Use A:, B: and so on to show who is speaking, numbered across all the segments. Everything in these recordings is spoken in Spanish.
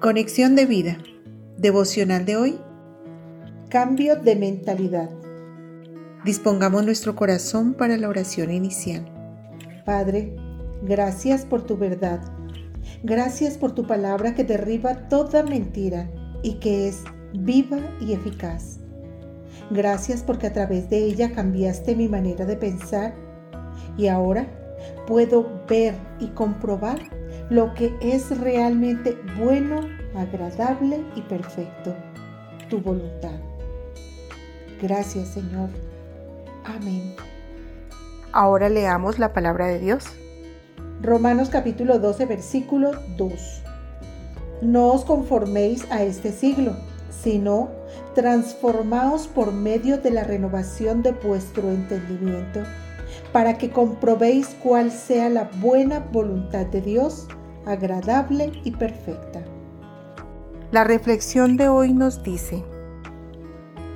A: Conexión de vida. Devocional de hoy. Cambio de mentalidad. Dispongamos nuestro corazón para la oración inicial. Padre, gracias por tu verdad. Gracias por tu palabra que derriba toda mentira y que es viva y eficaz. Gracias porque a través de ella cambiaste mi manera de pensar y ahora puedo ver y comprobar lo que es realmente bueno, agradable y perfecto, tu voluntad. Gracias Señor. Amén. Ahora leamos la palabra de Dios. Romanos capítulo 12 versículo 2. No os conforméis a este siglo, sino transformaos por medio de la renovación de vuestro entendimiento, para que comprobéis cuál sea la buena voluntad de Dios agradable y perfecta. La reflexión de hoy nos dice,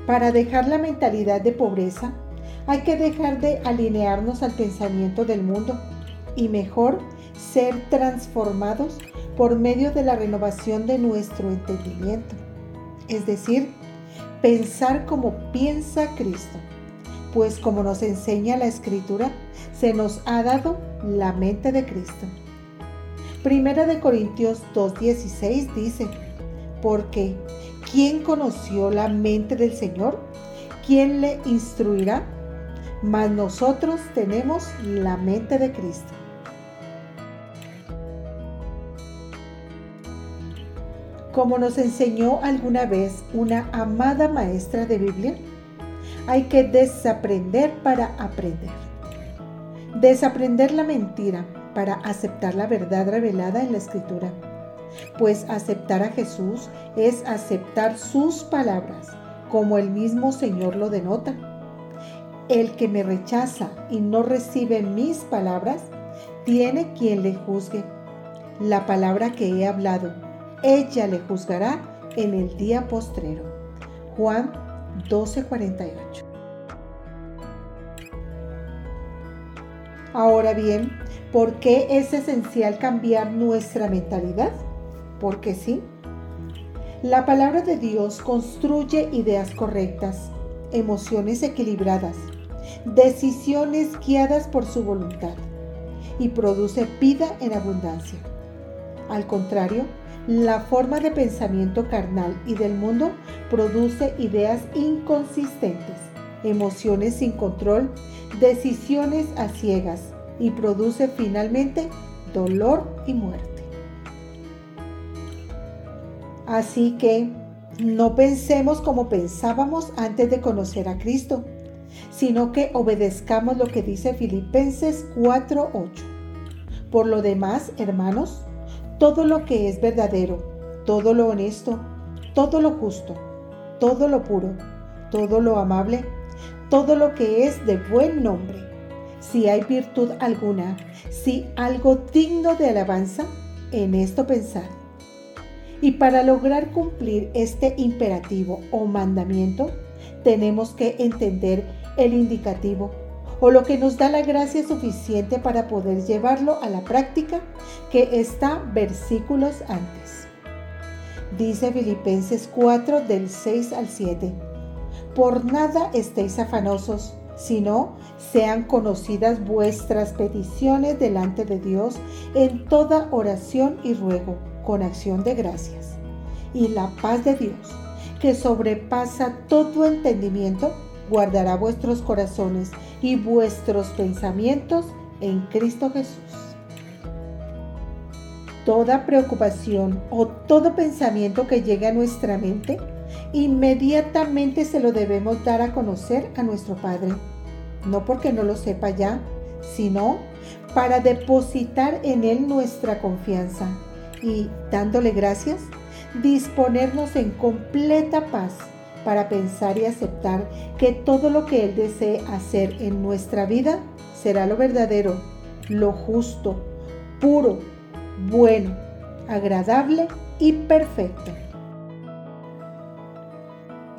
A: para dejar la mentalidad de pobreza, hay que dejar de alinearnos al pensamiento del mundo y mejor ser transformados por medio de la renovación de nuestro entendimiento. Es decir, pensar como piensa Cristo, pues como nos enseña la Escritura, se nos ha dado la mente de Cristo. Primera de Corintios 2.16 dice, porque ¿quién conoció la mente del Señor? ¿Quién le instruirá? Mas nosotros tenemos la mente de Cristo. Como nos enseñó alguna vez una amada maestra de Biblia, hay que desaprender para aprender. Desaprender la mentira para aceptar la verdad revelada en la escritura. Pues aceptar a Jesús es aceptar sus palabras, como el mismo Señor lo denota. El que me rechaza y no recibe mis palabras, tiene quien le juzgue. La palabra que he hablado, ella le juzgará en el día postrero. Juan 12:48. Ahora bien, ¿por qué es esencial cambiar nuestra mentalidad? Porque sí. La palabra de Dios construye ideas correctas, emociones equilibradas, decisiones guiadas por su voluntad y produce vida en abundancia. Al contrario, la forma de pensamiento carnal y del mundo produce ideas inconsistentes, emociones sin control, decisiones a ciegas y produce finalmente dolor y muerte. Así que no pensemos como pensábamos antes de conocer a Cristo, sino que obedezcamos lo que dice Filipenses 4:8. Por lo demás, hermanos, todo lo que es verdadero, todo lo honesto, todo lo justo, todo lo puro, todo lo amable, todo lo que es de buen nombre, si hay virtud alguna, si algo digno de alabanza, en esto pensar. Y para lograr cumplir este imperativo o mandamiento, tenemos que entender el indicativo o lo que nos da la gracia suficiente para poder llevarlo a la práctica que está versículos antes. Dice Filipenses 4 del 6 al 7. Por nada estéis afanosos, sino sean conocidas vuestras peticiones delante de Dios en toda oración y ruego, con acción de gracias. Y la paz de Dios, que sobrepasa todo entendimiento, guardará vuestros corazones y vuestros pensamientos en Cristo Jesús. Toda preocupación o todo pensamiento que llegue a nuestra mente, inmediatamente se lo debemos dar a conocer a nuestro Padre. No porque no lo sepa ya, sino para depositar en Él nuestra confianza y, dándole gracias, disponernos en completa paz para pensar y aceptar que todo lo que Él desee hacer en nuestra vida será lo verdadero, lo justo, puro, bueno, agradable y perfecto.